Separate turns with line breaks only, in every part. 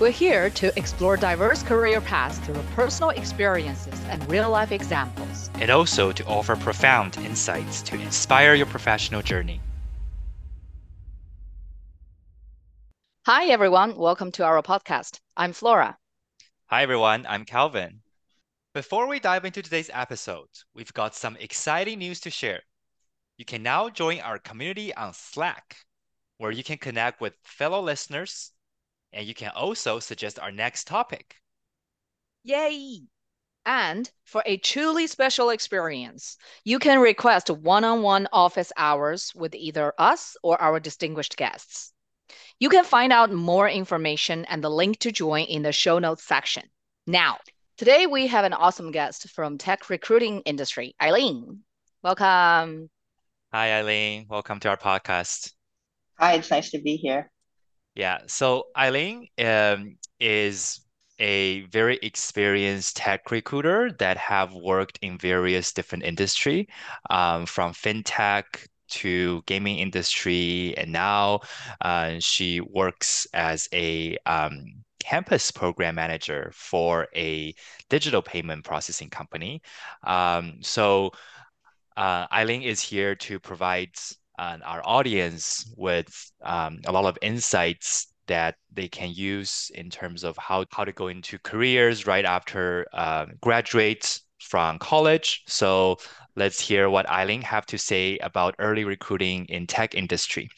We're here to explore diverse career paths through personal experiences and real life examples.
and also to offer profound insights to inspire your professional journey.
Hi, everyone. Welcome to our podcast. I'm Flora.
Hi, everyone. I'm Calvin. Before we dive into today's episode, we've got some exciting news to share. You can now join our community on Slack, where you can connect with fellow listeners and you can also suggest our next topic.
Yay! And for a truly special experience, you can request one on one office hours with either us or our distinguished guests. You can find out more information and the link to join in the show notes section. Now, today we have an awesome guest from tech recruiting industry, Eileen. Welcome.
Hi, Eileen. Welcome to our podcast.
Hi, it's nice to be here.
Yeah, so Eileen um, is a very experienced tech recruiter that have worked in various different industry, um, from fintech to gaming industry, and now uh, she works as a um, campus program manager for a digital payment processing company. Um, so uh, Eileen is here to provide uh, our audience with um, a lot of insights that they can use in terms of how, how to go into careers right after uh, graduate from college. So let's hear what Eileen have to say about early recruiting in tech industry.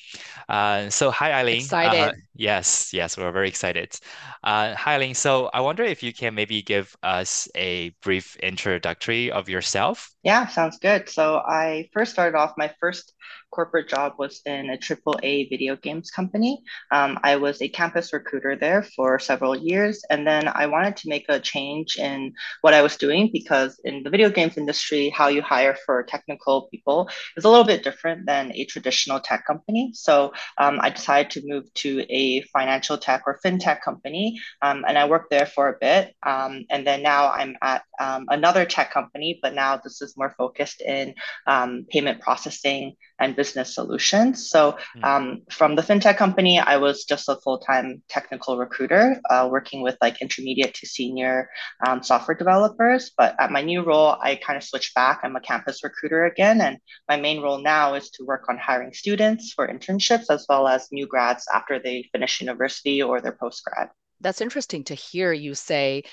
Uh, so hi Eileen.
Excited.
Uh, yes, yes, we're very excited. Uh, hi Eileen. So I wonder if you can maybe give us a brief introductory of yourself.
Yeah, sounds good. So I first started off, my first corporate job was in a triple A video games company. Um, I was a campus recruiter there for several years. And then I wanted to make a change in what I was doing because in the video games industry, how you hire for technical people is a little bit different than a traditional tech company. So um, I decided to move to a financial tech or fintech company. Um, and I worked there for a bit. Um, and then now I'm at um, another tech company, but now this is more focused in um, payment processing and business solutions. So
Hmm.
um, from the fintech company, I was just a full-time technical recruiter, uh, working with like intermediate to senior um, software developers. But at my new role, I kind of switched back. I'm a campus recruiter again, and my main role now is to work on hiring students for internships as well as new grads after they finish university or their post grad.
That's interesting to hear you say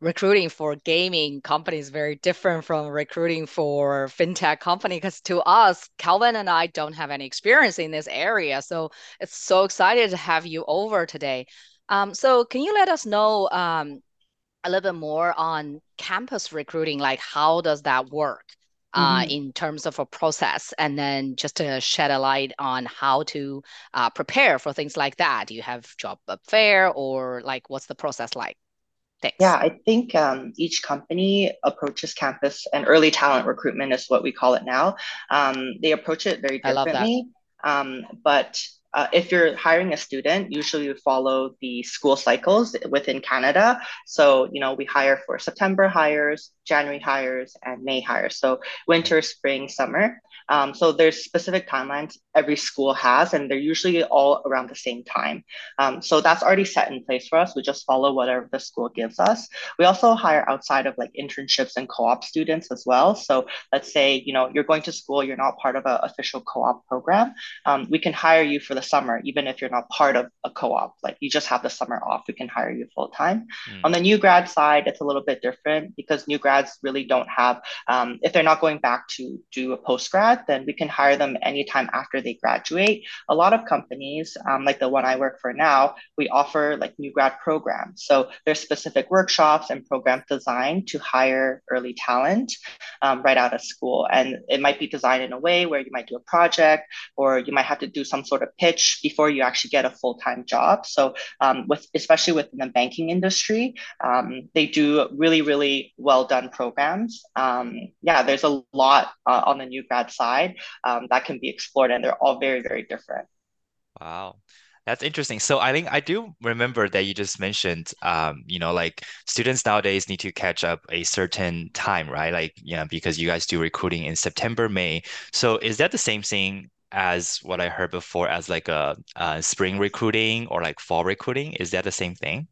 recruiting for gaming companies very different from recruiting for fintech company because to us calvin and i don't have any experience in this area. So it's so excited to have you over today. Um, so can you let us know um, a little bit more on campus recruiting? Like how does that work uh,
Mhm.
in terms of a process? And then just to shed a light on how to uh, prepare for things like that. Do you have job fair or like what's the process like Thanks.
Yeah, I think um, each company approaches campus and early talent recruitment is what we call it now. Um, they approach it very
I love that.
differently. Um, but uh, if you're hiring a student, usually you follow the school cycles within Canada. So, you know, we hire for September hires, January hires, and May hires. So winter, spring, summer. Um, so there's specific timelines every school has, and they're usually all around the same time. Um, so that's already set in place for us. We just follow whatever the school gives us. We also hire outside of like internships and co-op students as well. So let's say, you know, you're going to school, you're not part of an official co-op program. Um, we can hire you for the summer, even if you're not part of a co-op. Like you just have the summer off, we can hire you full time.
Hmm.
On the new grad side, it's a little bit different because new grads really don't have, um, if they're not going back to do a post grad, then we can hire them anytime after they graduate. A lot of companies, um, like the one I work for now, we offer like new grad programs. So there's specific workshops and programs designed to hire early talent um, right out of school. And it might be designed in a way where you might do a project or you might have to do some sort of pitch before you actually get a full-time job. So um, with especially within the banking industry, um, they do really, really well done programs. Um, yeah, there's a lot uh, on the new grad side um, that can be explored, and they're all very, very different.
Wow. That's interesting. So I think I do remember that you just mentioned, um, you know, like students nowadays need to catch up a certain time, right? Like, you know, because you guys do recruiting in September, May. So is that the same thing as what I heard before as like a, uh spring recruiting or like fall recruiting? Is that the same thing?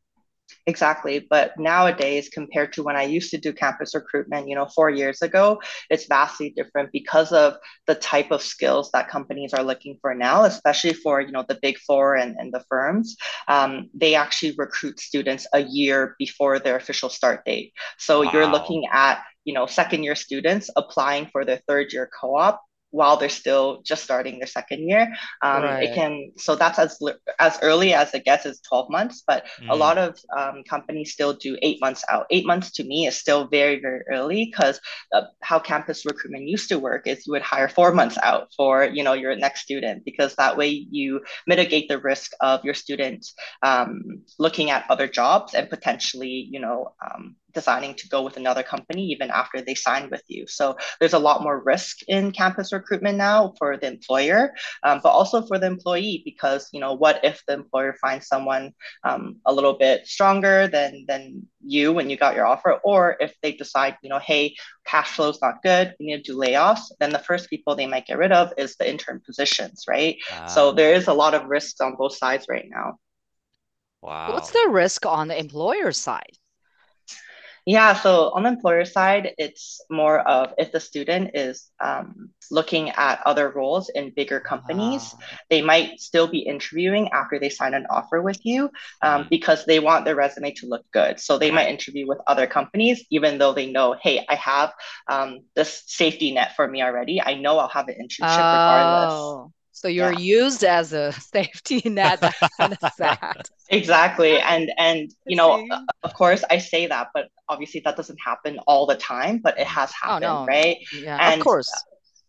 Exactly. But nowadays, compared to when I used to do campus recruitment, you know, four years ago, it's vastly different because of the type of skills that companies are looking for now, especially for, you know, the big four and, and the firms. Um, they actually recruit students a year before their official start date. So wow. you're looking at you know second year students applying for their third year co-op while they're still just starting their second year. Um, right. It can so that's as as early as it gets is twelve months, but mm. a lot of um, companies still do eight months out. Eight months to me is still very very early because uh, how campus recruitment used to work is you would hire four months out for you know your next student because that way you mitigate the risk of your student um, looking at other jobs and potentially you know um, deciding to go with another company even after they signed with you. So there's a lot more risk in campus recruitment now for the employer, um, but also for the employee because you know what if the employer finds someone um, a little bit stronger than than you when you got your offer, or if they decide you know hey cash flow is not good, we need to do layoffs, then the first people they might get rid of is the intern positions, right? So there is a lot of risks on both sides right now.
Wow. What's the risk on the employer side?
Yeah, so on the employer side, it's more of if the student is um, looking at other roles in bigger companies, they might still be interviewing after they sign an offer with you um, mm. because they want their resume to look good. So they might interview with other companies, even though they know, hey, I have um, this safety net for me already. I know I'll have an internship oh. regardless.
So you're yeah. used as a safety net. That's kind of sad.
Exactly. And and you know, of course I say that, but obviously that doesn't happen all the time, but it has happened, oh, no. right?
Yeah, and, of course uh,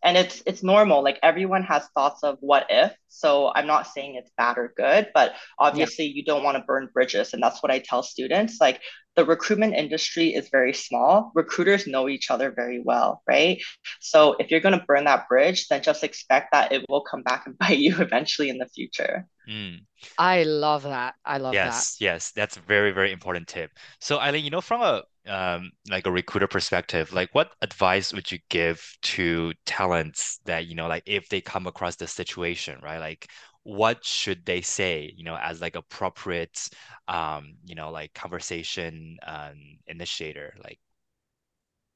and it's it's normal like everyone has thoughts of what if so i'm not saying it's bad or good but obviously yeah. you don't want to burn bridges and that's what i tell students like the recruitment industry is very small. Recruiters know each other very well right? So if you're going to burn that bridge then just expect that it will come back and bite you eventually in the future.
Mm. i love that. I love
yes,
that.
Yes yes. That's a very very important tip. So eileen you know from a um, like a recruiter perspective, like what advice would you give to talents that, you know, like if they come across this situation, right? Like what should they say, you know, as like appropriate, um, you know, like conversation um, initiator, like.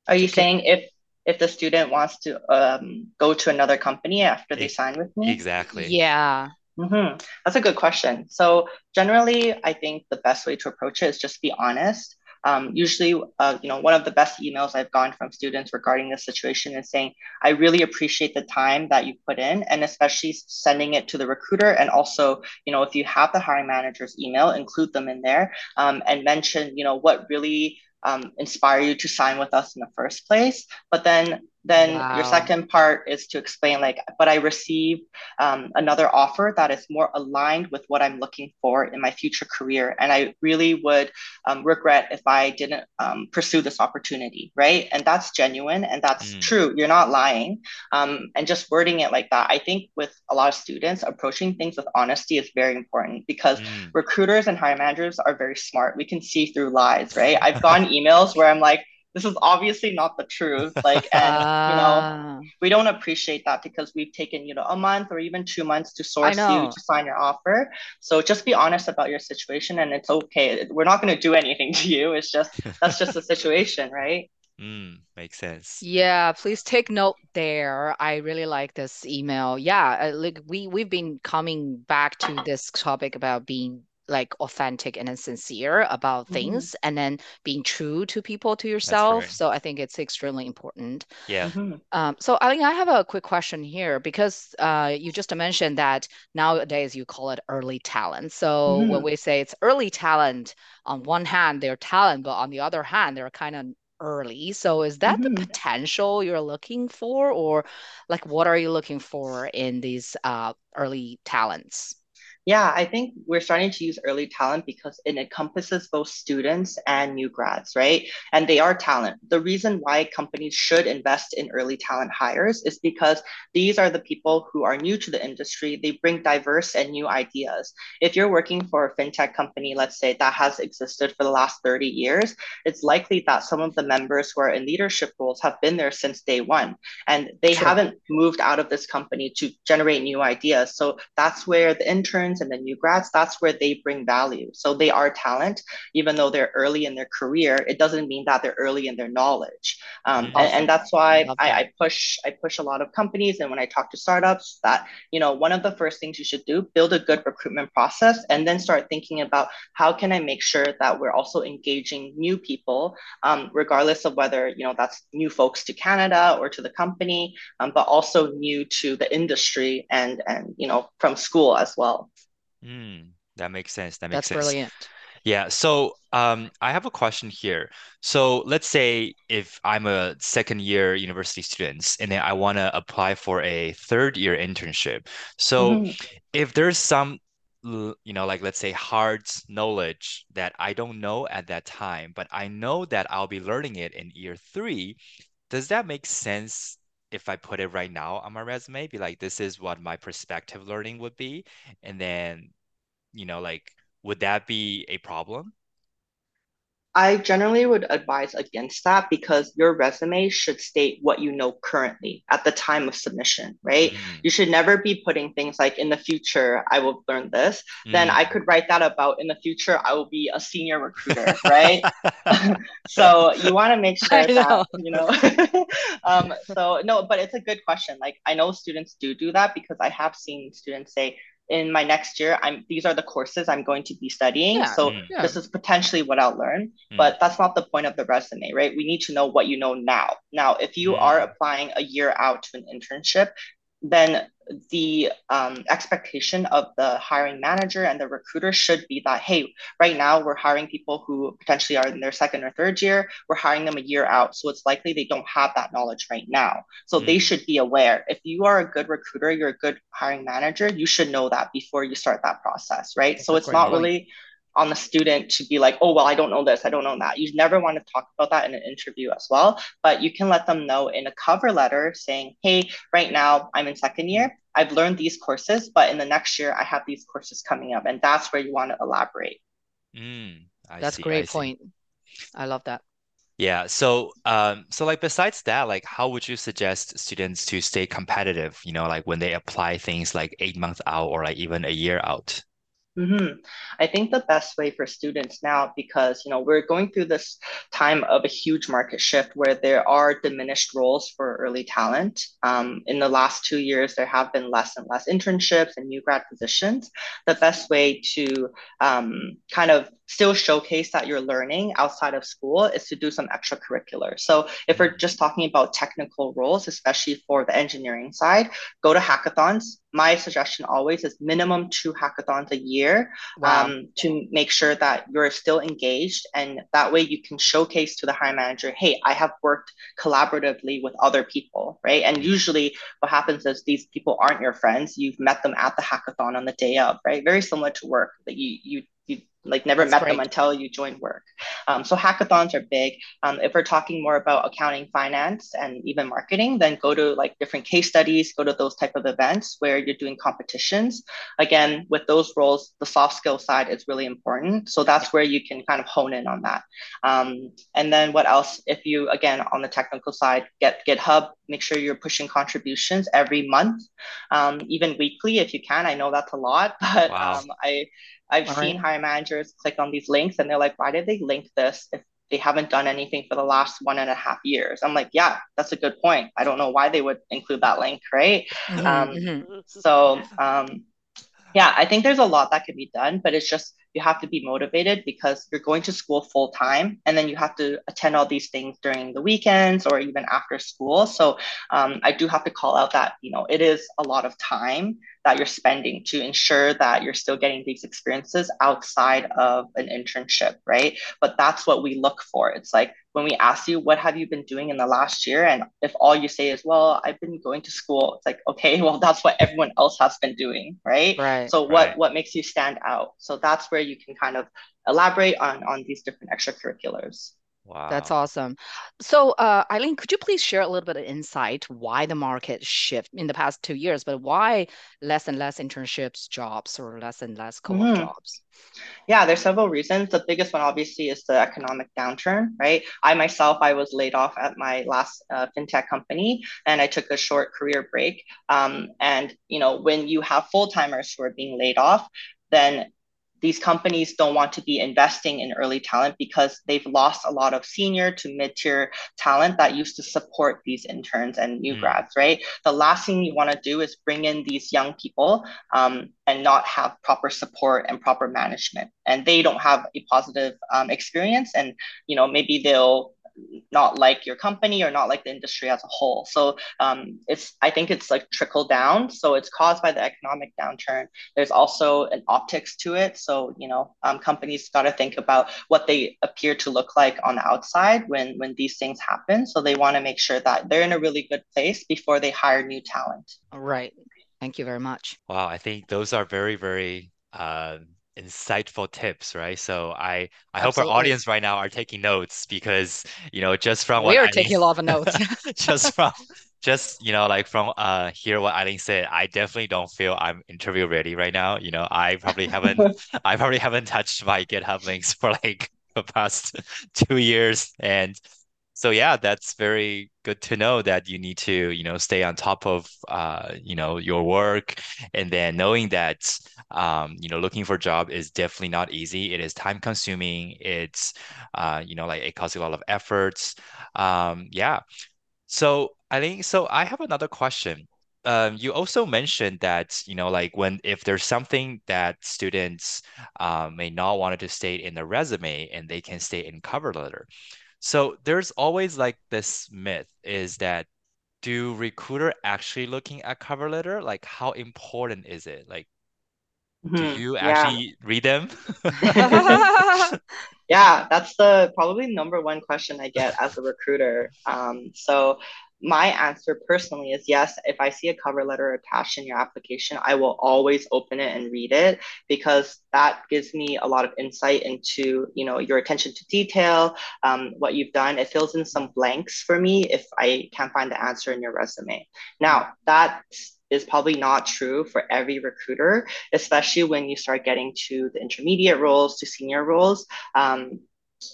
Are you saying if if the student wants to um, go to another company after they it, sign with me?
Exactly.
Yeah.
Mm-hmm. That's a good question. So generally, I think the best way to approach it is just be honest. Um, usually, uh, you know, one of the best emails I've gotten from students regarding this situation is saying, I really appreciate the time that you put in, and especially sending it to the recruiter. And also, you know, if you have the hiring manager's email, include them in there um, and mention, you know, what really um, inspire you to sign with us in the first place. But then then wow. your second part is to explain like but i received um, another offer that is more aligned with what i'm looking for in my future career and i really would um, regret if i didn't um, pursue this opportunity right and that's genuine and that's mm. true you're not lying um, and just wording it like that i think with a lot of students approaching things with honesty is very important because mm. recruiters and hiring managers are very smart we can see through lies right i've gotten emails where i'm like this is obviously not the truth like and uh, you know ah. we don't appreciate that because we've taken you know a month or even two months to source you to sign your offer so just be honest about your situation and it's okay we're not going to do anything to you it's just that's just the situation right
Mm, makes sense.
Yeah, please take note there. I really like this email. Yeah, uh, like we we've been coming back to this topic about being like authentic and sincere about mm-hmm. things and then being true to people to yourself right. so i think it's extremely important
yeah mm-hmm.
um, so i think i have a quick question here because uh, you just mentioned that nowadays you call it early talent so mm-hmm. when we say it's early talent on one hand they're talent but on the other hand they're kind of early. So is that mm-hmm. the potential you're looking for, or like what are you looking for in these uh, early talents?
Yeah, I think we're starting to use early talent because it encompasses both students and new grads, right? And they are talent. The reason why companies should invest in early talent hires is because these are the people who are new to the industry. They bring diverse and new ideas. If you're working for a fintech company, let's say that has existed for the last 30 years, it's likely that some of the members who are in leadership roles have been there since day one and they True. haven't moved out of this company to generate new ideas. So that's where the interns interns and the new grads, that's where they bring value. So they are talent, even though they're early in their career. It doesn't mean that they're early in their knowledge, um, awesome. and, and, that's why I. I push I push a lot of companies, and when I talk to startups, that you know one of the first things you should do build a good recruitment process, and then start thinking about how can I make sure that we're also engaging new people, um, regardless of whether you know that's new folks to Canada or to the company, um, but also new to the industry and and you know from school as well.
Mm, that makes sense. That makes
That's sense. brilliant.
Yeah. So um, I have a question here. So let's say if I'm a second year university student and then I want to apply for a third year internship. So mm-hmm. if there's some you know like let's say hard knowledge that I don't know at that time, but I know that I'll be learning it in year three, does that make sense if I put it right now on my resume? Be like, this is what my perspective learning would be, and then you know like would that be a problem?
I generally would advise against that because your resume should state what you know currently at the time of submission, right? Mm. You should never be putting things like in the future, I will learn this. Mm. Then I mm. could write that about in the future, I will be a senior recruiter, right? so you want to make sure that, you know, um, so no, but it's a good question. Like I know students do do that because I have seen students say, in my next year i'm these are the courses i'm going to be studying yeah, so mm. yeah. this is potentially what i'll learn mm. but that's not the point of the resume right we need to know what you know now now if you mm. are applying a year out to an internship then the um, expectation of the hiring manager and the recruiter should be that hey right now we're hiring people who potentially are in their second or third year. We're hiring them a year out so it's likely they don't have that knowledge right now. So mm. they should be aware. If you are a good recruiter you're a good hiring manager you should know that before you start that process right? That's so it's not really on the student to be like, oh, well, I don't know this, I don't know that. You never want to talk about that in an interview as well, but you can let them know in a cover letter saying, hey, right now I'm in second year. I've learned these courses, but in the next year I have these courses coming up. And that's where you want to elaborate.
Mm,
that's see, great I point. I love that.
Yeah. So, um, so like besides that, like how would you suggest students to stay competitive? You know, like when they apply things like eight months out or like even a year out.
Mm-hmm. I think the best way for students now, because you know we're going through this time of a huge market shift where there are diminished roles for early talent. Um, in the last two years, there have been less and less internships and new grad positions. The best way to um, kind of still showcase that you're learning outside of school is to do some extracurricular. So if we're just talking about technical roles, especially for the engineering side, go to hackathons. My suggestion always is minimum two hackathons a year wow. um, to make sure that you're still engaged. And that way you can showcase to the hiring manager, hey, I have worked collaboratively with other people, right? And usually what happens is these people aren't your friends. You've met them at the hackathon on the day of, right? Very similar to work that you, you you like never That's met them until you join work. Um, so hackathons are big. Um, if we're talking more about accounting, finance, and even marketing, then go to like different case studies, go to those type of events where you're doing competitions. Again, with those roles, the soft skill side is really important. So that's where you can kind of hone in on that. Um, and then what else? If you again on the technical side, get GitHub. Make sure you're pushing contributions every month, um, even weekly if you can. I know that's a lot, but wow. Um, I I've All seen right. hiring managers click on these links and they're like, why did they link this if they haven't done anything for the last one and a half years? I'm like, yeah, that's a good point. I don't know why they would include that link, right? Mm-hmm, um, mm-hmm. So, um, yeah, I think there's a lot that can be done, but it's just you have to be motivated because you're going to school full time and then you have to attend all these things during the weekends or even after school. So um, I do have to call out that, you know, it is a lot of time that you're spending to ensure that you're still getting these experiences outside of an internship, right? But that's what we look for. It's like when we ask you, what have you been doing in the last year? And if all you say is, well, I've been going to school, it's like, okay, well, that's what everyone else has been doing, right?
Right.
So what, right. what makes you stand out? So that's where you can kind of elaborate on, on these different extracurriculars.
Wow.
That's awesome. So, uh, Eileen, could you please share a little bit of insight why the market shift in the past two years, but why less and less internships jobs or less and less co-op
Mhm.
jobs?
Yeah, there's several reasons. The biggest one, obviously, is the economic downturn, right? I myself, I was laid off at my last uh, fintech company, and I took a short career break. Um, and you know, when you have full timers who are being laid off, then these companies don't want to be investing in early talent because they've lost a lot of senior to mid-tier talent that used to support these interns and new
Mm.
grads, right? The last thing you want to do is bring in these young people um, and not have proper support and proper management, and they don't have a positive um, experience, and you know maybe they'll not like your company or not like the industry as a whole. So um, it's I think it's like trickle down. So it's caused by the economic downturn. There's also an optics to it. So you know um, companies got to think about what they appear to look like on the outside when when these things happen. So they want to make sure that they're in a really good place before they hire new talent.
All right. Thank you very much.
Wow, I think those are very, very uh, insightful tips, right? So I I hope our audience right now are taking notes because, you know, just from what
We are
Eileen
taking a lot of notes.
just from just you know like from uh hear what Eileen said, I definitely don't feel I'm interview ready right now. You know, I probably haven't I probably haven't touched my GitHub links for like the past two years. And so yeah, that's very good to know that you need to, you know, stay on top of uh, you know, your work and then knowing that um, you know, looking for a job is definitely not easy. It is time consuming. It's uh, you know, like it costs a lot of efforts. Um, yeah. So I think so I have another question. Um, you also mentioned that, you know, like when if there's something that students uh, may not want to state in the resume and they can state in cover letter. So there's always like this myth is that do recruiter actually looking at cover letter? Like how important is it? Like do
Mhm.
you
Yeah.
actually read them?
Yeah, that's the probably number one question I get as a recruiter. Um, so my answer personally is yes, if I see a cover letter attached in your application, I will always open it and read it because that gives me a lot of insight into, you know, your attention to detail, um, what you've done. It fills in some blanks for me if I can't find the answer in your resume. Now, that is probably not true for every recruiter, especially when you start getting to the intermediate roles to senior roles. Um,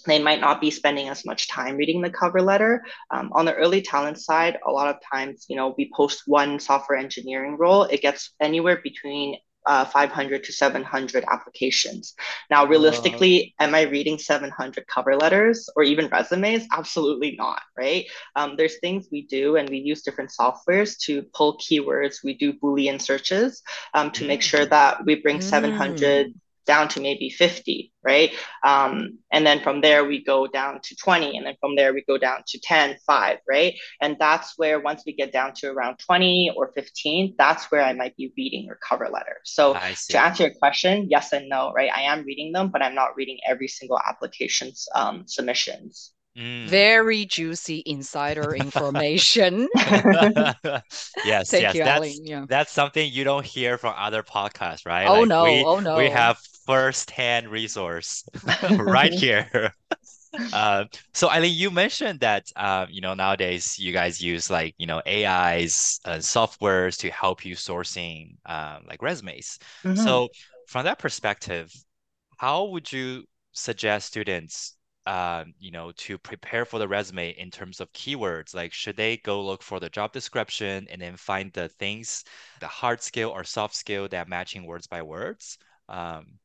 they might not be spending as much time reading the cover letter. Um, on the early talent side, a lot of times, you know, we post one software engineering role, it gets anywhere between uh, 500 to 700 applications. Now, realistically, am I reading 700 cover letters or even resumes? Absolutely not, right? Um, there's things we do, and we use different softwares to pull keywords. We do Boolean searches um, to make sure
Mm.
that we bring 700
Mm.
Down to maybe 50, right? Um, and then from there, we go down to 20. And then from there, we go down to 10, 5, right? And that's where once we get down to around 20 or 15, that's where I might be reading your cover letter. So to answer your question, yes and no, right? I am reading them, but I'm not reading every single application's um, submissions.
Mm.
Very juicy insider information.
Yes,
Thank
yes,
you,
that's.
Yeah.
that's something you don't hear from other podcasts, right?
Oh
Like
no,
we
oh no, we
have first-hand resource right here. Uh, so Eileen, you mentioned that um, you know nowadays you guys use like you know AIs and softwares to help you sourcing um, like resumes.
Mhm.
So from that perspective, how would you suggest students um, you know, to prepare for the resume in terms of keywords? Like, should they go look for the job description and then find the things, the hard skill or soft skill that matching words by words? Um,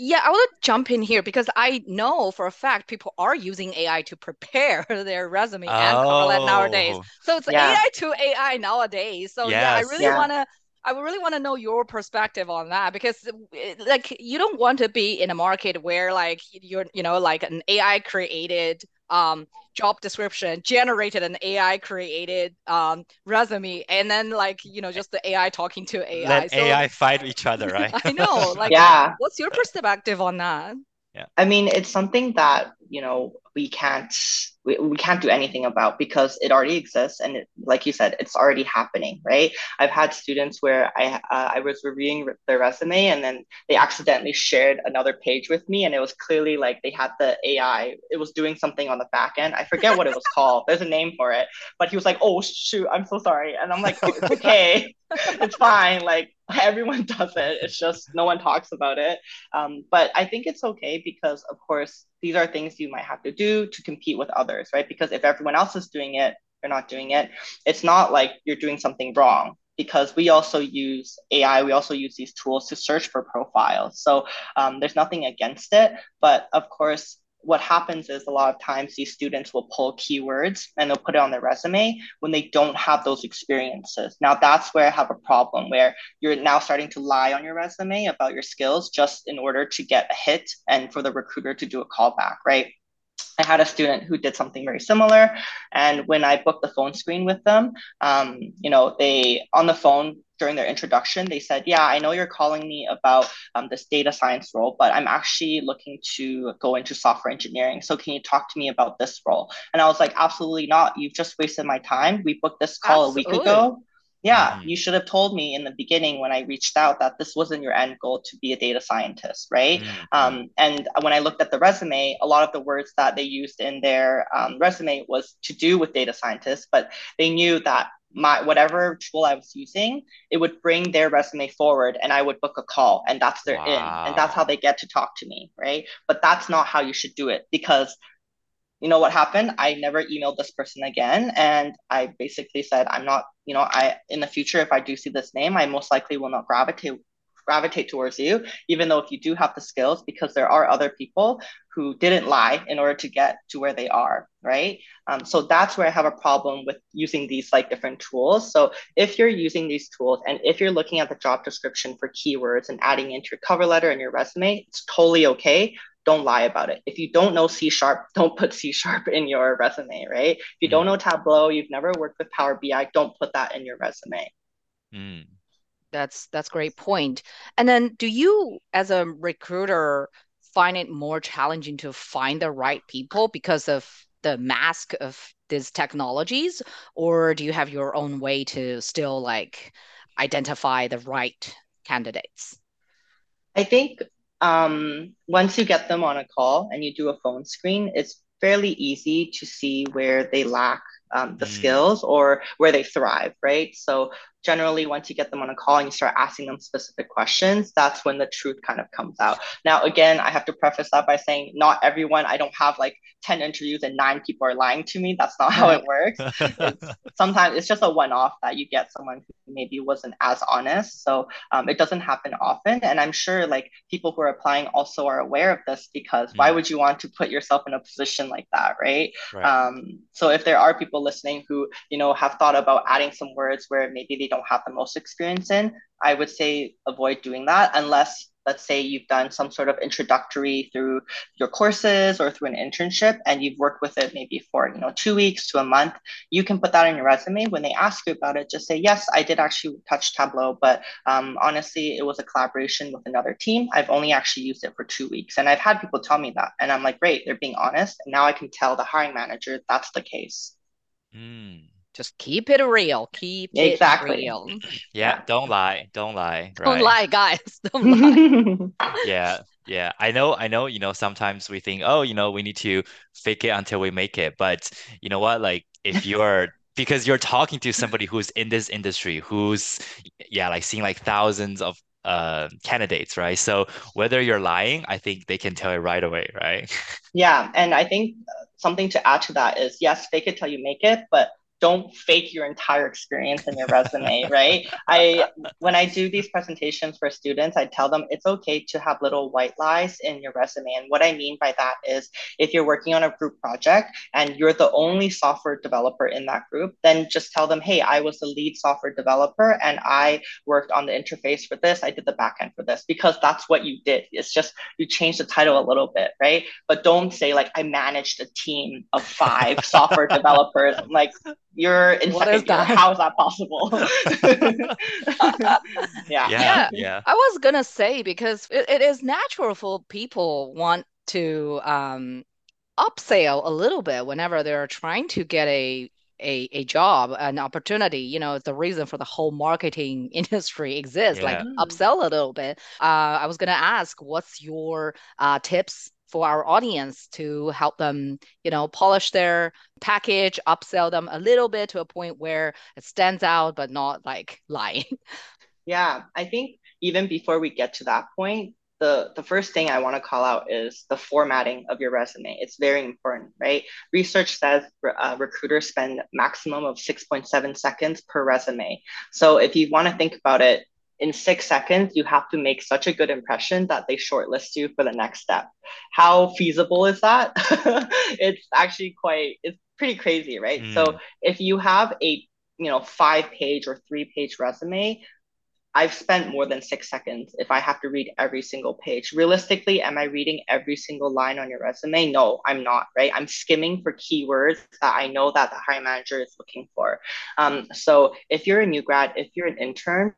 Yeah, I want to jump in here because I know for a fact people are using AI to prepare their resume and cover letter nowadays.
oh,
So it's
Yeah.
AI to AI nowadays. So yeah, I really
Yeah.
want to I would really want to know your perspective on that because eh, like you don't want to be in a market where like you're you know like an AI created um job description generated an AI created um resume and then like you know just the AI talking to AI.
Let
So
AI fight each other, right?
I know like
Yeah.
what's your perspective on that?
I mean, it's something that you know we can't we, we can't do anything about because it already exists and it, like you said it's already happening right? I've had students where i uh, i was reviewing their resume and then they accidentally shared another page with me and it was clearly like they had the ai it was doing something on the back end. I forget what it was called. There's a name for it. But he was like oh shoot i'm so sorry. And i'm like oh, it's okay. It's fine. Like everyone does it it's just no one talks about it um, but i think it's okay because of course these are things you might have to do to compete with others, right? Because if everyone else is doing it, you're not doing it. It's not like you're doing something wrong because we also use AI, we also use these tools to search for profiles. So um, there's nothing against it. But of course, what happens is a lot of times these students will pull keywords and they'll put it on their resume when they don't have those experiences. Now that's where I have a problem where you're now starting to lie on your resume about your skills just in order to get a hit and for the recruiter to do a callback, right? I had a student who did something very similar. And when I booked the phone screen with them, um, you know, they on the phone during their introduction, they said, Yeah, I know you're calling me about um, this data science role, but I'm actually looking to go into software engineering. So can you talk to me about this role? And I was like, Absolutely not. You've just wasted my time. We booked this call Absolutely. a week ago yeah mm-hmm. you should have told me in the beginning when i reached out that this wasn't your end goal to be a data scientist right mm-hmm. um, and when i looked at the resume a lot of the words that they used in their um, resume was to do with data scientists but they knew that my whatever tool i was using it would bring their resume forward and i would book a call and that's their wow. in and that's how they get to talk to me right but that's not how you should do it because you know what happened i never emailed this person again and i basically said i'm not you know i in the future if i do see this name i most likely will not gravitate gravitate towards you even though if you do have the skills because there are other people who didn't lie in order to get to where they are right um, so that's where i have a problem with using these like different tools so if you're using these tools and if you're looking at the job description for keywords and adding into your cover letter and your resume it's totally okay don't lie about it. If you don't know C sharp, don't put C sharp in your resume, right? If you mm. don't know Tableau, you've never worked with Power BI, don't put that in your resume.
Mm. That's that's great point. And then do you as a recruiter find it more challenging to find the right people because of the mask of these technologies or do you have your own way to still like identify the right candidates?
I think um, once you get them on a call and you do a phone screen, it's fairly easy to see where they lack um, the mm. skills or where they thrive, right? So generally once you get them on a call and you start asking them specific questions that's when the truth kind of comes out. Now again i have to preface that by saying not everyone i don't have like 10 interviews and nine people are lying to me. That's not how it works. It's, sometimes it's just a one-off that you get someone who maybe wasn't as honest. So um, it doesn't happen often. And i'm sure like people who are applying also are aware of this because why mm. would you want to put yourself in a position like that right, right. Um, so if there are people listening who you know have thought about adding some words where maybe they don't have the most experience in, I would say avoid doing that unless let's say you've done some sort of introductory through your courses or through an internship and you've worked with it maybe for you know two weeks to a month you can put that in your resume. When they ask you about it just say yes i did actually touch tableau but um, honestly it was a collaboration with another team. I've only actually used it for two weeks. And i've had people tell me that and i'm like great they're being honest. And now i can tell the hiring manager that's the case.
Mm. Just keep it real. Keep exactly. it real.
Yeah, don't lie. Don't lie.
Right? Don't lie, guys. Don't
lie. yeah. Yeah, I know, I know, you know, sometimes we think, oh, you know, we need to fake it until we make it. But you know what? Like if you're because you're talking to somebody who's in this industry, who's yeah, like seeing like thousands of uh, candidates, right? So whether you're lying, I think they can tell it right away, right?
Yeah, and I think something to add to that is yes, fake it till you make it, but don't fake your entire experience in your resume, right? I when I do these presentations for students, I tell them it's okay to have little white lies in your resume. And what I mean by that is if you're working on a group project and you're the only software developer in that group, then just tell them, hey, I was the lead software developer and I worked on the interface for this, I did the backend for this, because that's what you did. It's just you change the title a little bit, right? But don't say like I managed a team of five software developers. like you're in what second year. How is that possible?
yeah. yeah. Yeah. I was gonna say because it, it is natural for people want to um upsell a little bit whenever they're trying to get a a, a job, an opportunity, you know, the reason for the whole marketing industry exists, yeah. like upsell a little bit. Uh, I was going to ask, what's your uh, tips for our audience to help them, you know, polish their package, upsell them a little bit to a point where it stands out, but not like lying?
Yeah, I think even before we get to that point, the, the first thing I want to call out is the formatting of your resume. It's very important, right? Research says uh, recruiters spend maximum of 6.7 seconds per resume. So if you want to think about it, in six seconds, you have to make such a good impression that they shortlist you for the next step. How feasible is that? it's actually quite, it's pretty crazy, right? Mm. So if you have a you know five page or three page resume I've spent more than six seconds if I have to read every single page. Realistically, am I reading every single line on your resume? No, I'm not, right? I'm skimming for keywords that I know that the hiring manager is looking for. Um, so if you're a new grad, if you're an intern,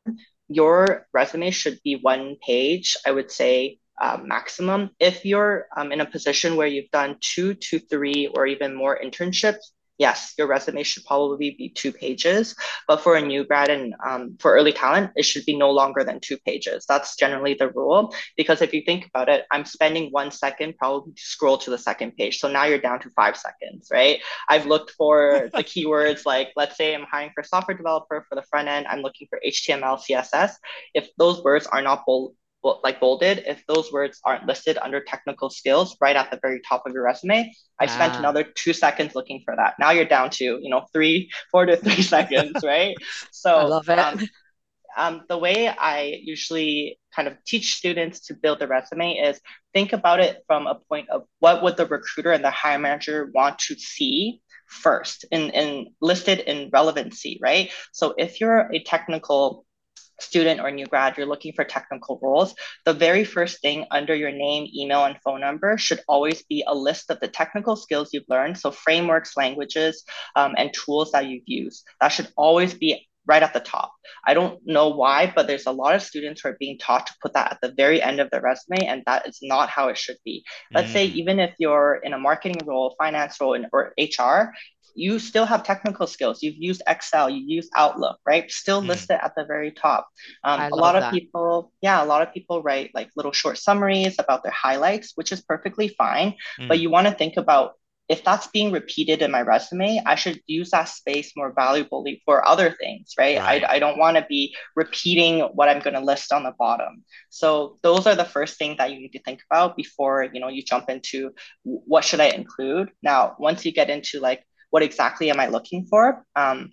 your resume should be one page, I would say uh, maximum. If you're um, in a position where you've done two to three or even more internships, yes, your resume should probably be two pages. But for a new grad and um, for early talent, it should be no longer than two pages. That's generally the rule. Because if you think about it, I'm spending one second probably to scroll to the second page. So now you're down to five seconds, right? I've looked for the keywords like, let's say I'm hiring for software developer for the front end, I'm looking for HTML, CSS. If those words are not bold, like bolded, if those words aren't listed under technical skills right at the very top of your resume, I ah. spent another two seconds looking for that. Now you're down to, you know, three, four to three seconds, right? So
I love it. Um,
um, the way I usually kind of teach students to build a resume is think about it from a point of what would the recruiter and the hiring manager want to see first in, in listed in relevancy, right? So if you're a technical student or new grad, you're looking for technical roles, the very first thing under your name, email, and phone number should always be a list of the technical skills you've learned. So, frameworks, languages, um, and tools that you've used. That should always be right at the top. I don't know why, but there's a lot of students who are being taught to put that at the very end of their resume, and that is not how it should be. Let's mm. say even if you're in a marketing role, finance role, or HR, you still have technical skills. You've used Excel, you use Outlook, right? Still mm. listed at the very top. Um, a lot of people, yeah, a lot of people write like little short summaries about their highlights, which is perfectly fine. Mm. But you want to think about if that's being repeated in my resume, I should use that space more valuably for other things, right? right. I, I don't want to be repeating what I'm going to list on the bottom. So those are the first things that you need to think about before, you know, you jump into what should I include. Now, once you get into like what exactly am I looking for? Um,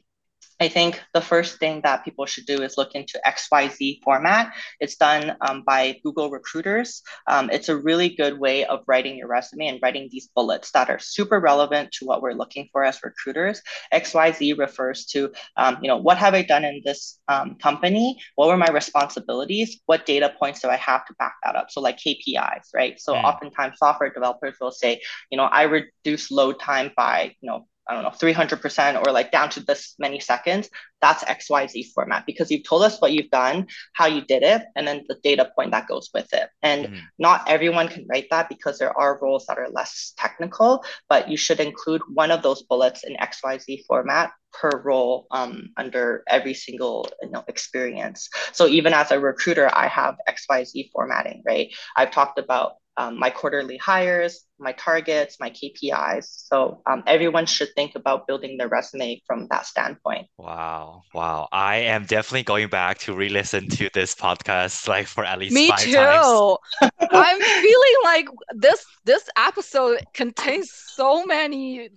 I think the first thing that people should do is look into XYZ format. It's done um, by Google recruiters. Um, it's a really good way of writing your resume and writing these bullets that are super relevant to what we're looking for as recruiters. XYZ refers to, um, you know, what have I done in this um, company? What were my responsibilities? What data points do I have to back that up? So like KPIs, right? So mm. oftentimes software developers will say, you know, I reduce load time by, you know, I don't know, 300% or like down to this many seconds, that's XYZ format because you've told us what you've done, how you did it, and then the data point that goes with it. And mm-hmm. not everyone can write that because there are roles that are less technical, but you should include one of those bullets in XYZ format per role um, under every single you know, experience. So even as a recruiter, I have XYZ formatting, right? I've talked about um, my quarterly hires, my targets, my KPIs. So um, everyone should think about building their resume from that standpoint.
Wow, wow! I am definitely going back to re-listen to this podcast like for at least
me
five
too.
times.
I'm feeling like this this episode contains so many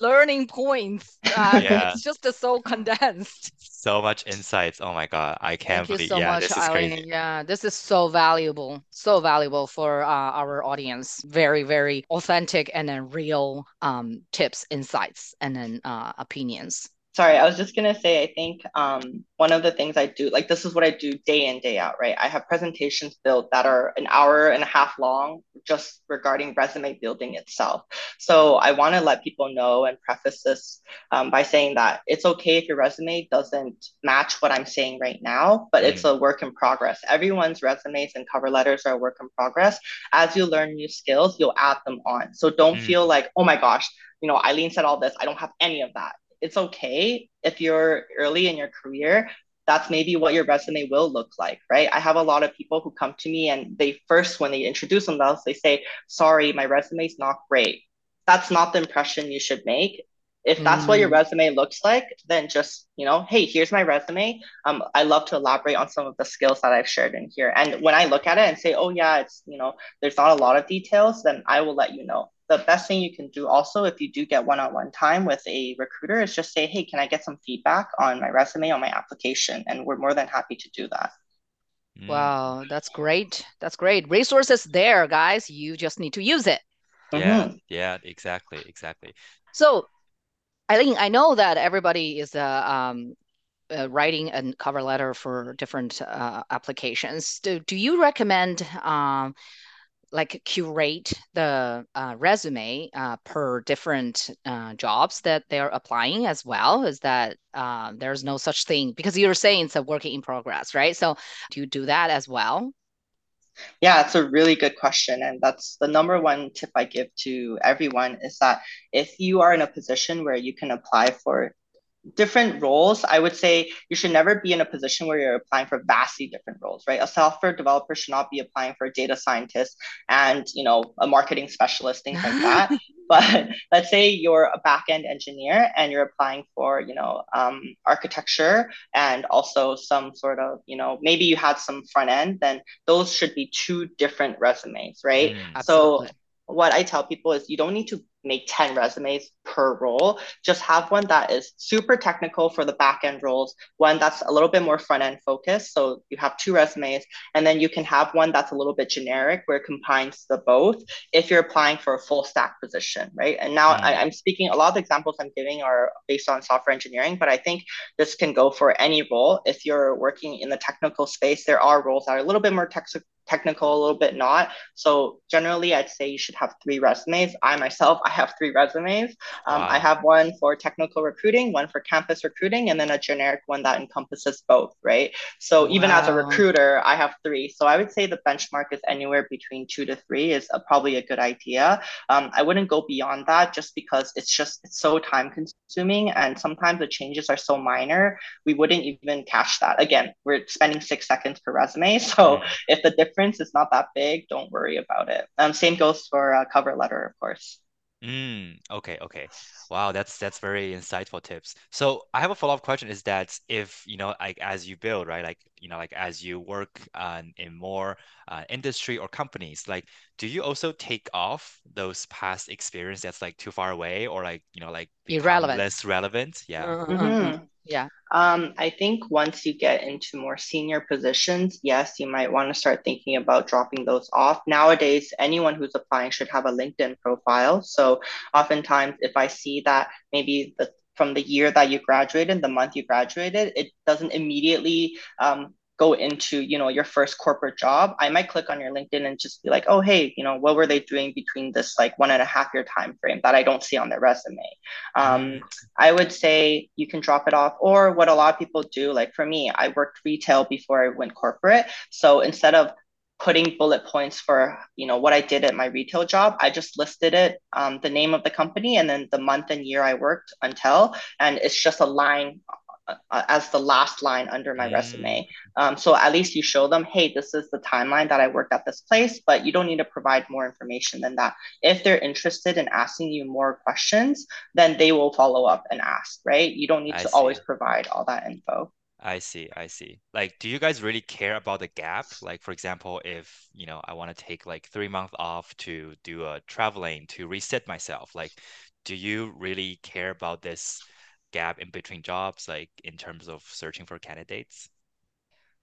learning points. Uh, yeah. It's just so condensed.
So much insights. Oh my God. I can't
Thank
believe
so
yeah,
much,
this is crazy.
Yeah, this is so valuable. So valuable for uh, our audience. Very, very authentic and then real um, tips, insights, and then uh, opinions.
Sorry, I was just gonna say, I think um, one of the things I do, like this is what I do day in, day out, right? I have presentations built that are an hour and a half long just regarding resume building itself. So I want to let people know and preface this um, by saying that it's okay if your resume doesn't match what I'm saying right now, but mm. it's a work in progress. Everyone's resumes and cover letters are a work in progress. As you learn new skills, you'll add them on. So don't mm. feel like, oh my gosh, you know, Eileen said all this. I don't have any of that it's okay if you're early in your career that's maybe what your resume will look like, right? I have a lot of people who come to me and they first, when they introduce themselves, they say, sorry, my resume is not great. That's not the impression you should make. If that's mm. what your mm. resume looks like, then just, you know, hey, here's my resume. Um, I love to elaborate on some of the skills that I've shared in here. And when I look at it and say, oh yeah, it's, you know, there's not a lot of details, then I will let you know the best thing you can do also if you do get one-on-one time with a recruiter is just say hey can i get some feedback on my resume on my application and we're more than happy to do that
mm. wow that's great that's great resources there guys you just need to use it
yeah mm-hmm. yeah exactly exactly
so eileen i know that everybody is uh, um, uh, writing a cover letter for different uh, applications. Do, do you recommend um, like curate the uh, resume uh, per different uh, jobs that they're applying as well? Is that uh, there's no such thing because you're saying it's a working in progress right? So do you do that as well
yeah, it's a really good question. And that's the number one tip I give to everyone is that if you are in a position where you can apply for different roles, I would say you should never be in a position where you're applying for vastly different roles, right? A software developer should not be applying for a data scientist and, you know, a marketing specialist, things like that. but let's say you're a back-end engineer and you're applying for, you know, um, architecture and also some sort of, you know, maybe you had some front end, then those should be two different resumes, right? Mm, so what I tell people is you don't need to make 10 resumes per role. Just have one that is super technical for the back end roles, one that's a little bit more front end focused. So you have two resumes, and then you can have one that's a little bit generic where it combines the both if you're applying for a full stack position, right? And now mm. I, am speaking, a lot of the examples I'm giving are based on software engineering, but I think this can go for any role. If you're working in the technical space, there are roles that are a little bit more technical technical, a little bit not. So generally, I'd say you should have three resumes. I myself, I have three resumes. Um, wow. I have one for technical recruiting, one for campus recruiting, and then a generic one that encompasses both, right? So wow. even as a recruiter, I have three. So I would say the benchmark is anywhere between two to three is a, probably a good idea. Um, I wouldn't go beyond that just because it's just it's so time consuming and sometimes the changes are so minor we wouldn't even catch that. Again, we're spending six seconds per resume, so if the difference difference is not that big, don't worry about it. Um, same goes for a cover letter, of course.
Mm, okay, okay. Wow, that's that's very insightful tips. So I have a follow-up question is that if, you know, like as you build, right, like, you know, like as you work uh, in more uh, industry or companies, like, do you also take off those past experience that's like too far away or like, you know, like
irrelevant,
less relevant? Yeah.
Mm-hmm. mm-hmm. Yeah.
Um, I think once you get into more senior positions, yes, you might want to start thinking about dropping those off. Nowadays, anyone who's applying should have a LinkedIn profile. So oftentimes, if I see that maybe the from the year that you graduated, the month you graduated, it doesn't immediately um, go into you know your first corporate job i might click on your linkedin and just be like oh hey you know what were they doing between this like one and a half year time frame that i don't see on their resume um, mm. i would say you can drop it off or what a lot of people do like for me i worked retail before i went corporate so instead of putting bullet points for you know what I did at my retail job. I just listed it, um, the name of the company, and then the month and year I worked until, and it's just a line uh, as the last line under my mm. resume. Um, so at least you show them, hey, this is the timeline that I worked at this place, but you don't need to provide more information than that. If they're interested in asking you more questions, then they will follow up and ask, right? You don't need I to see. always provide all that info.
I see, I see. Like, do you guys really care about the gap? Like, for example, if, you know, I want to take like three months off to do a traveling to reset myself, like, do you really care about this gap in between jobs, like in terms of searching for candidates?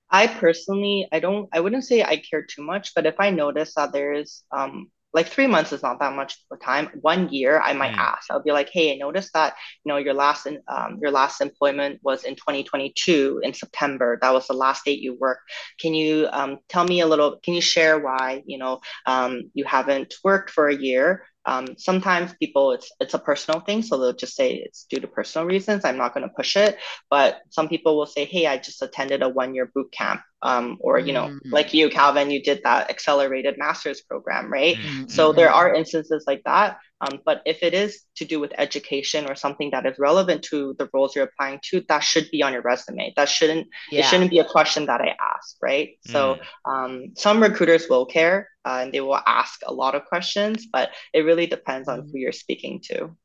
I personally, I don't, I wouldn't say I care too much, but if I notice that there's um, like three months is not that much of time. One year, I might
Mm.
ask. I'll be like, "Hey, I noticed that you know your last um, your last employment was in 2022 in September. That was the last date you worked. Can you um, tell me a little? Can you share why you know um, you haven't worked for a year?" Um, sometimes people it's it's a personal thing, so they'll just say it's due to personal reasons. I'm not going to push it, but some people will say, "Hey, I just attended a one year boot camp." Um, or you know,
Mm.
like you, Calvin, you did that accelerated master's program, right?
Mm,
So there
mm.
are instances like that. Um, but if it is to do with education or something that is relevant to the roles you're applying to, that should be on your resume. That shouldn't it shouldn't be a question that I ask, right? So
Mm.
um, some recruiters will care uh, and they will ask a lot of questions, but it really depends on
Mm.
who you're speaking to.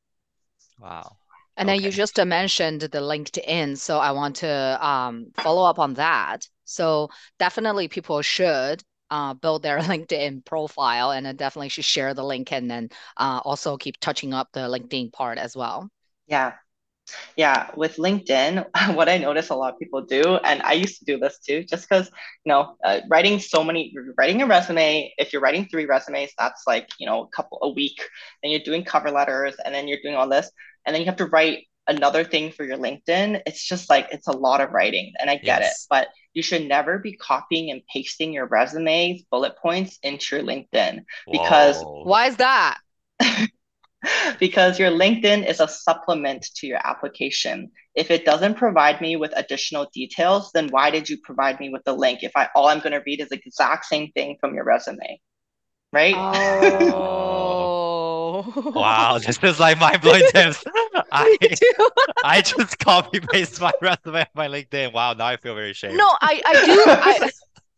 Wow.
And then you just uh, mentioned the LinkedIn, so I want to um, follow up on that. So definitely people should uh, build their LinkedIn profile and then definitely should share the link and then uh, also keep touching up the LinkedIn part as well.
Yeah. Yeah, with LinkedIn, what I notice a lot of people do, and I used to do this too, just because, you know, uh, writing so many, writing a resume, if you're writing three resumes, that's like, you know, a couple, a week, then you're doing cover letters, and then you're doing all this, and then you have to write another thing for your LinkedIn. It's just like, it's a lot of writing, and I get it, but you should never be copying and pasting your resumes, bullet points into your LinkedIn because
Whoa.
Why is that?
because your LinkedIn is a supplement to your application. If it doesn't provide me with additional details, then why did you provide me with the link if I all I'm going to read is the exact same thing from your resume, right?
Oh.
Wow, this is like mind-blowing tips. I
Me.
I just copy paste my resume on my LinkedIn. Wow, now I feel very ashamed.
No, I, I do. I,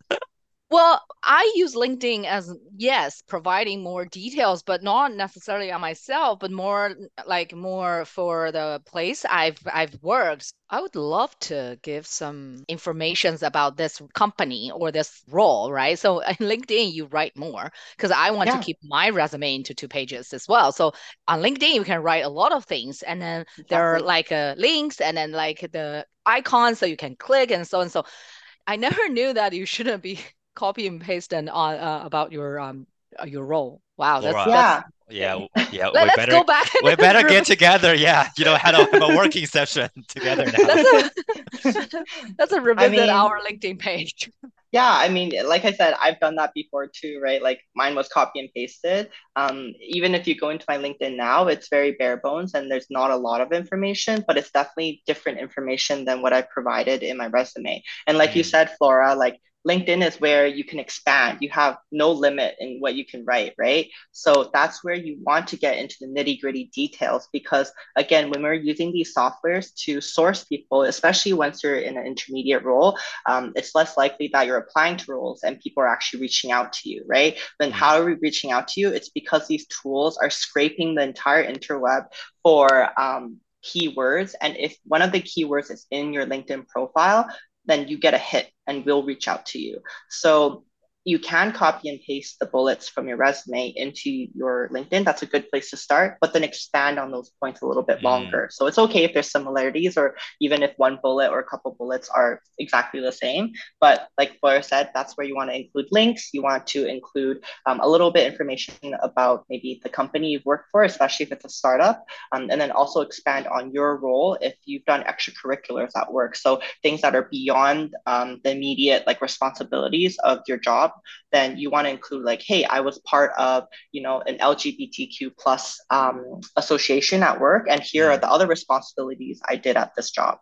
well, I use LinkedIn as, yes, providing more details, but not necessarily on myself, but more like more for the place I've I've worked. I would love to give some informations about this company or this role, right? So in LinkedIn, you write more because I want to keep my resume into two pages as well. So on LinkedIn, you can write a lot of things, and then there are like uh, links and then like the icons so you can click and so and so. I never knew that you shouldn't be copy and paste and on uh, about your um uh, your role. Wow, that's
Flora,
that's
Yeah.
yeah, yeah,
let,
we
let's
better
go back
we better
review.
get together. Yeah, you know, have a, have a working session together now.
Let's let's
I
revisit
mean,
our LinkedIn page.
Yeah, I mean, like I said, I've done that before too, right? Like mine was copy and pasted. Um, even if you go into my LinkedIn now, it's very bare bones and there's not a lot of information, but it's definitely different information than what I provided in my resume. And like you
Mm,
said, Flora, like LinkedIn is where you can expand. You have no limit in what you can write, right? So that's where you want to get into the nitty gritty details because again, when we're using these softwares to source people, especially once you're in an intermediate role, um, it's less likely that you're applying to roles and people are actually reaching out to you, right? Then
mm,
how are we reaching out to you? It's because these tools are scraping the entire interweb for um, keywords. And if one of the keywords is in your LinkedIn profile, then you get a hit and we'll reach out to you. So you can copy and paste the bullets from your resume into your LinkedIn. That's a good place to start, but then expand on those points a little bit
mm,
longer. So it's okay if there's similarities or even if one bullet or a couple bullets are exactly the same. But like Blair said, that's where you want to include links. You want to include um, a little bit information about maybe the company you've worked for, especially if it's a startup, um, and then also expand on your role if you've done extracurriculars at work. So things that are beyond um, the immediate like responsibilities of your job then you want to include like hey i was part of you know an lgbtq plus um, association at work and here are
mm.
the other responsibilities i did at this job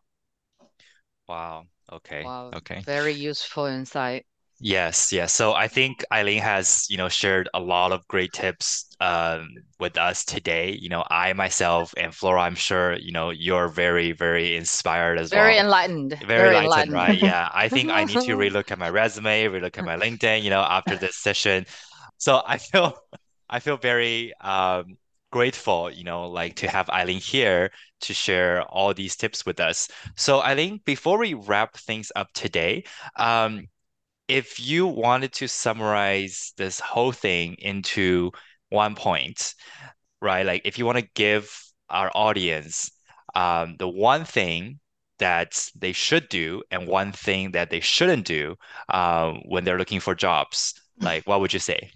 Wow. Okay.
Wow,
Okay.
very useful insight.
Yes, yes. So I think Eileen has, you know, shared a lot of great tips um, with us today. You know, I myself and Flora, I'm sure, you know, you're very, very inspired as well.
Very
well.
enlightened.
Very
Very
enlightened, right?
enlightened.
Yeah. I think I need to relook at my resume, relook at my LinkedIn, you know, after this session. So I feel I feel very um grateful, you know, like to have Eileen here to share all these tips with us. So Eileen, before we wrap things up today, um, if you wanted to summarize this whole thing into one point, right? Like if you want to give our audience um, the one thing that they should do and one thing that they shouldn't do um, when they're looking for jobs, like what would you say?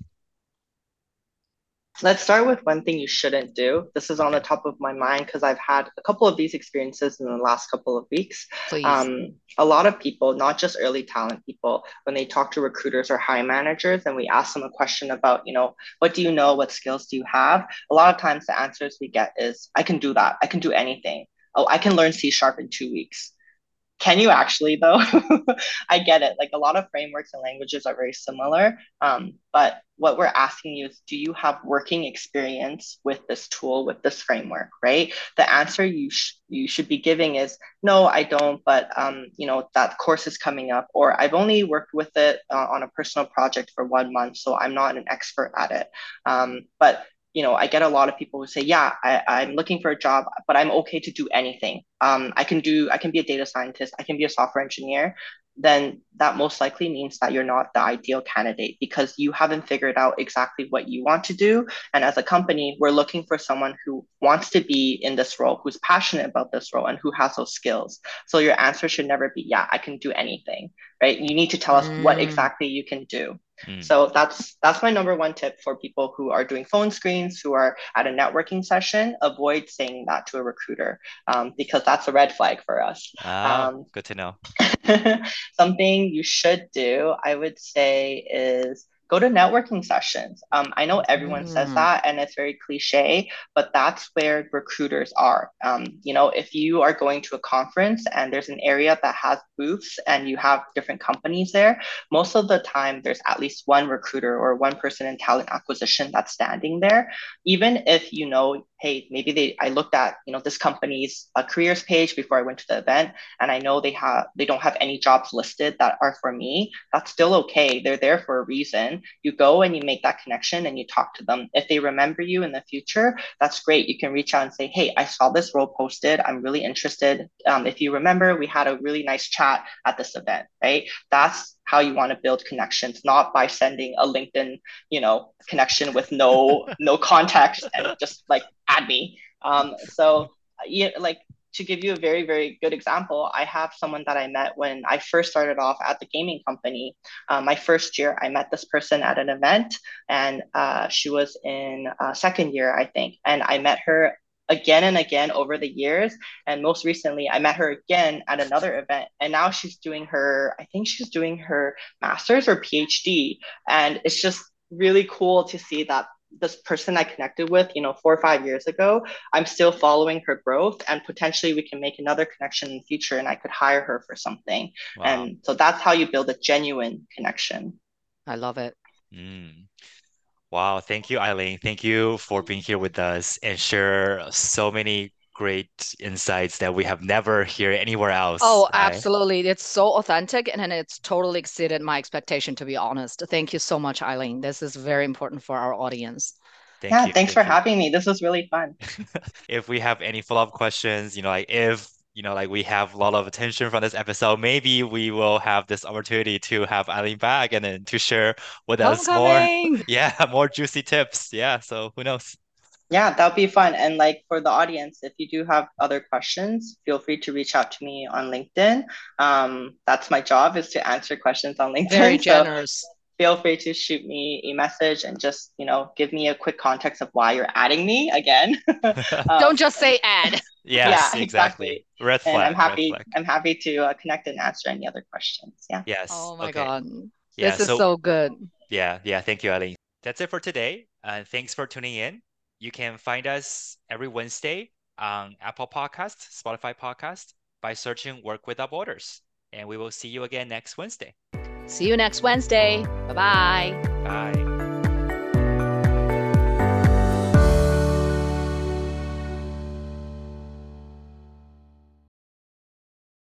Let's start with one thing you shouldn't do. This is on the top of my mind because I've had a couple of these experiences in the last couple of weeks.
Please.
Um, a lot of people, not just early talent people, when they talk to recruiters or hiring managers and we ask them a question about, you know, what do you know? What skills do you have? A lot of times the answers we get is, I can do that. I can do anything. Oh, I can learn C sharp in two weeks can you actually though? I get it. Like a lot of frameworks and languages are very similar um, but what we're asking you is do you have working experience with this tool with this framework right? The answer you sh- you should be giving is no i don't but um, you know that course is coming up or i've only worked with it uh, on a personal project for one month so i'm not an expert at it. Um, but you know, I get a lot of people who say, yeah, I, I'm looking for a job, but I'm okay to do anything. Um, I can do, I can be a data scientist, I can be a software engineer. Then that most likely means that you're not the ideal candidate because you haven't figured out exactly what you want to do. And as a company, we're looking for someone who wants to be in this role, who's passionate about this role, and who has those skills. So your answer should never be, yeah, I can do anything, right? You need to tell us mm. what exactly you can do. Mm. So that's that's my number one tip for people who are doing phone screens, who are at a networking session. Avoid saying that to a recruiter um, because that's a red flag for us.
Ah, um, good to know.
something you should do, I would say, is go to networking sessions. Um, I know everyone mm. says that and it's very cliche, but that's where recruiters are. Um, you know, if you are going to a conference and there's an area that has booths and you have different companies there, most of the time there's at least one recruiter or one person in talent acquisition that's standing there. Even if you know hey, maybe they I looked at you know this company's uh, careers page before I went to the event, and I know they have they don't have any jobs listed that are for me. That's still okay. They're there for a reason. You go and you make that connection and you talk to them. If they remember you in the future, that's great. You can reach out and say, hey, I saw this role posted. I'm really interested. Um, if you remember, we had a really nice chat at this event, right? That's how you want to build connections, not by sending a LinkedIn, you know, connection with no no context and just like add me. Um, so yeah, like to give you a very very good example, I have someone that I met when I first started off at the gaming company. Um, my first year, I met this person at an event, and uh, she was in uh, second year, I think, and I met her again and again over the years. And most recently, I met her again at another event. And now she's doing her, I think she's doing her master's or PhD. And it's just really cool to see that this person I connected with, you know, four or five years ago, I'm still following her growth and potentially we can make another connection in the future and I could hire her for something. Wow. And so that's how you build a genuine connection.
I love it.
Mm. Wow, thank you, Eileen. Thank you for being here with us and share so many great insights that we have never heard anywhere oh, else.
Oh, right? absolutely. It's so authentic and it's totally exceeded my expectation, to be honest. Thank you so much, Eileen. This is very important for our audience.
Thank yeah, you. thanks Thank for you. having me. This was really fun.
if we have any follow-up questions, you know, like if you know, like we have a lot of attention from this episode. Maybe we will have this opportunity to have Eileen back and then to share with us more, yeah, more juicy tips. Yeah. So who knows?
Yeah, that'll be fun. And like for the audience, if you do have other questions, feel free to reach out to me on LinkedIn. Um, that's my job is to answer questions on LinkedIn.
Very generous. So
feel free to shoot me a message and just you know give me a quick context of why you're adding me again.
Um, don't just say add.
Yes yeah, exactly. red flag,
and i'm happy i'm happy to uh, connect and answer any other questions. Yeah.
Yes
oh my okay. god. Yeah, this is so, so good.
Yeah yeah thank you ali that's it for today. Uh, thanks for tuning in. You can find us every wednesday on apple podcast spotify podcast by searching work without borders. And we will see you again next wednesday
See you next Wednesday. Bye-bye.
Bye.